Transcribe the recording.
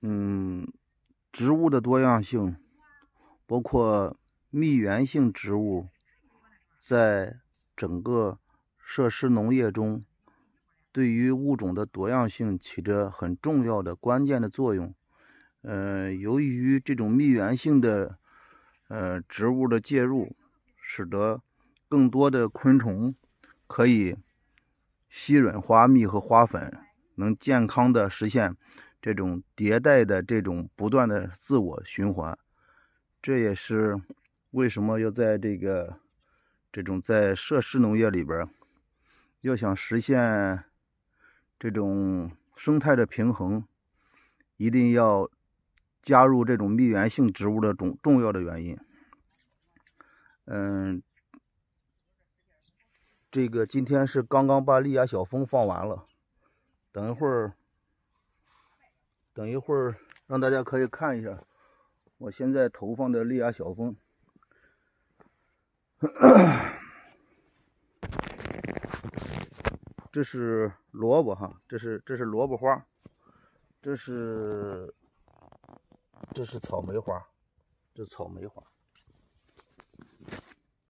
嗯，植物的多样性，包括蜜源性植物，在整个设施农业中，对于物种的多样性起着很重要的关键的作用。呃，由于这种蜜源性的呃植物的介入，使得更多的昆虫可以吸吮花蜜和花粉，能健康的实现这种迭代的这种不断的自我循环。这也是为什么要在这个这种在设施农业里边，要想实现这种生态的平衡，一定要。加入这种蜜源性植物的重重要的原因，嗯，这个今天是刚刚把利亚小蜂放完了，等一会儿，等一会儿让大家可以看一下我现在投放的利亚小蜂，这是萝卜哈，这是这是萝卜花，这是。这是草莓花，这草莓花。